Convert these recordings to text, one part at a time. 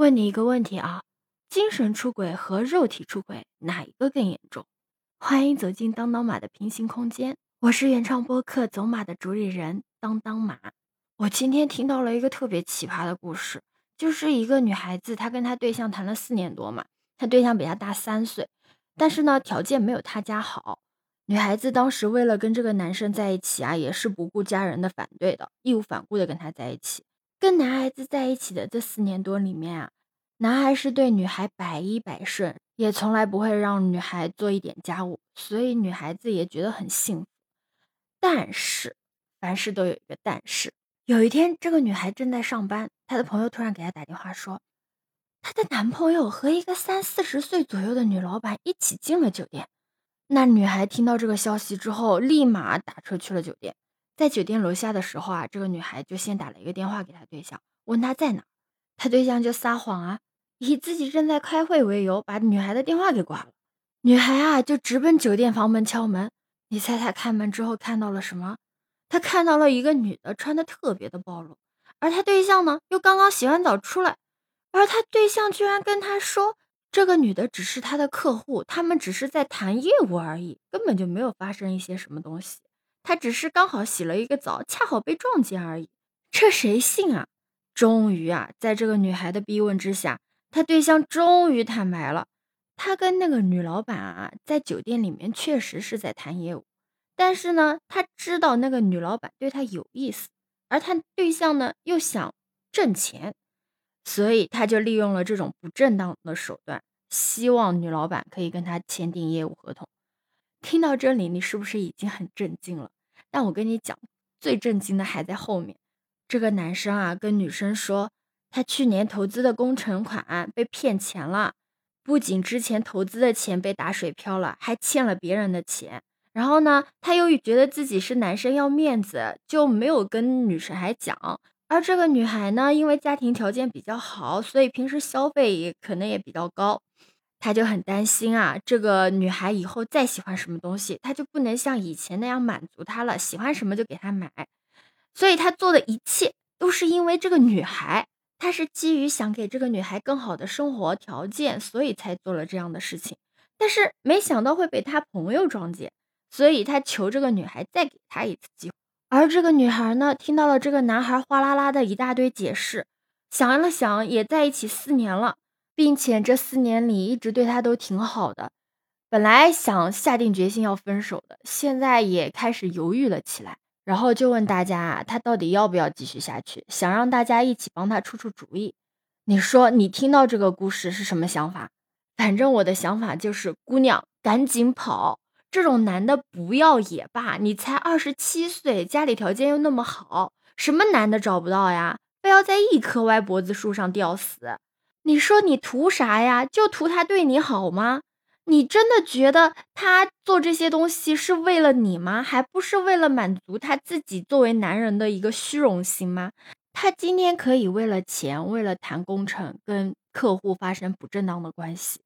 问你一个问题啊，精神出轨和肉体出轨哪一个更严重？欢迎走进当当马的平行空间，我是原创播客走马的主理人当当马。我今天听到了一个特别奇葩的故事，就是一个女孩子，她跟她对象谈了四年多嘛，她对象比她大三岁，但是呢条件没有她家好。女孩子当时为了跟这个男生在一起啊，也是不顾家人的反对的，义无反顾的跟他在一起。跟男孩子在一起的这四年多里面啊，男孩是对女孩百依百顺，也从来不会让女孩做一点家务，所以女孩子也觉得很幸福。但是，凡事都有一个但是。有一天，这个女孩正在上班，她的朋友突然给她打电话说，她的男朋友和一个三四十岁左右的女老板一起进了酒店。那女孩听到这个消息之后，立马打车去了酒店。在酒店楼下的时候啊，这个女孩就先打了一个电话给她对象，问他在哪。她对象就撒谎啊，以自己正在开会为由，把女孩的电话给挂了。女孩啊，就直奔酒店房门敲门。你猜她开门之后看到了什么？她看到了一个女的，穿的特别的暴露，而她对象呢，又刚刚洗完澡出来，而她对象居然跟她说，这个女的只是他的客户，他们只是在谈业务而已，根本就没有发生一些什么东西。他只是刚好洗了一个澡，恰好被撞见而已。这谁信啊？终于啊，在这个女孩的逼问之下，他对象终于坦白了。他跟那个女老板啊，在酒店里面确实是在谈业务，但是呢，他知道那个女老板对他有意思，而他对象呢又想挣钱，所以他就利用了这种不正当的手段，希望女老板可以跟他签订业务合同。听到这里，你是不是已经很震惊了？但我跟你讲，最震惊的还在后面。这个男生啊，跟女生说，他去年投资的工程款被骗钱了，不仅之前投资的钱被打水漂了，还欠了别人的钱。然后呢，他又觉得自己是男生要面子，就没有跟女生还讲。而这个女孩呢，因为家庭条件比较好，所以平时消费也可能也比较高。他就很担心啊，这个女孩以后再喜欢什么东西，他就不能像以前那样满足她了，喜欢什么就给她买。所以他做的一切都是因为这个女孩，他是基于想给这个女孩更好的生活条件，所以才做了这样的事情。但是没想到会被他朋友撞见，所以他求这个女孩再给他一次机会。而这个女孩呢，听到了这个男孩哗啦啦的一大堆解释，想了想，也在一起四年了。并且这四年里一直对他都挺好的，本来想下定决心要分手的，现在也开始犹豫了起来。然后就问大家，他到底要不要继续下去？想让大家一起帮他出出主意。你说你听到这个故事是什么想法？反正我的想法就是，姑娘赶紧跑，这种男的不要也罢。你才二十七岁，家里条件又那么好，什么男的找不到呀？非要在一棵歪脖子树上吊死？你说你图啥呀？就图他对你好吗？你真的觉得他做这些东西是为了你吗？还不是为了满足他自己作为男人的一个虚荣心吗？他今天可以为了钱，为了谈工程跟客户发生不正当的关系，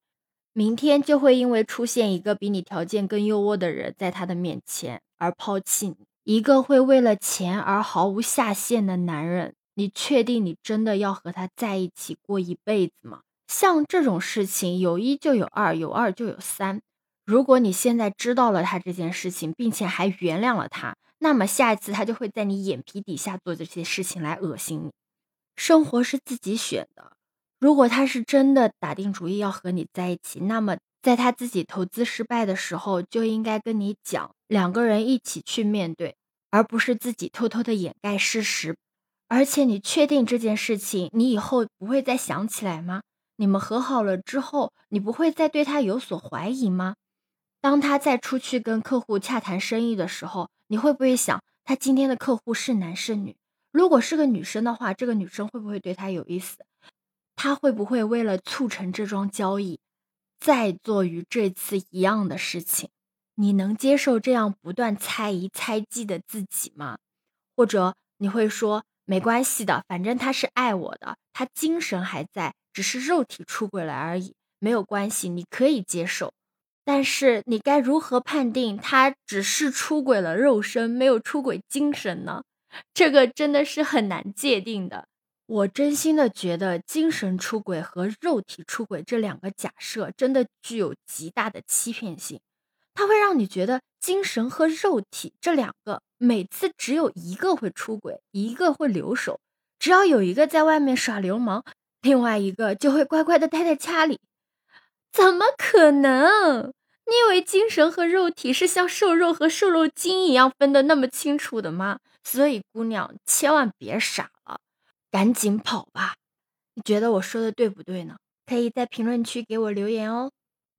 明天就会因为出现一个比你条件更优渥的人在他的面前而抛弃你。一个会为了钱而毫无下限的男人。你确定你真的要和他在一起过一辈子吗？像这种事情，有一就有二，有二就有三。如果你现在知道了他这件事情，并且还原谅了他，那么下一次他就会在你眼皮底下做这些事情来恶心你。生活是自己选的，如果他是真的打定主意要和你在一起，那么在他自己投资失败的时候就应该跟你讲，两个人一起去面对，而不是自己偷偷的掩盖事实。而且你确定这件事情，你以后不会再想起来吗？你们和好了之后，你不会再对他有所怀疑吗？当他再出去跟客户洽谈生意的时候，你会不会想他今天的客户是男是女？如果是个女生的话，这个女生会不会对他有意思？他会不会为了促成这桩交易，再做与这次一样的事情？你能接受这样不断猜疑猜忌的自己吗？或者你会说？没关系的，反正他是爱我的，他精神还在，只是肉体出轨了而已，没有关系，你可以接受。但是你该如何判定他只是出轨了肉身，没有出轨精神呢？这个真的是很难界定的。我真心的觉得，精神出轨和肉体出轨这两个假设真的具有极大的欺骗性。它会让你觉得精神和肉体这两个每次只有一个会出轨，一个会留守。只要有一个在外面耍流氓，另外一个就会乖乖的待在家里。怎么可能？你以为精神和肉体是像瘦肉和瘦肉精一样分得那么清楚的吗？所以姑娘千万别傻了。赶紧跑吧！你觉得我说的对不对呢？可以在评论区给我留言哦。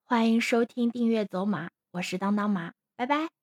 欢迎收听订阅走马，我是当当妈，拜拜。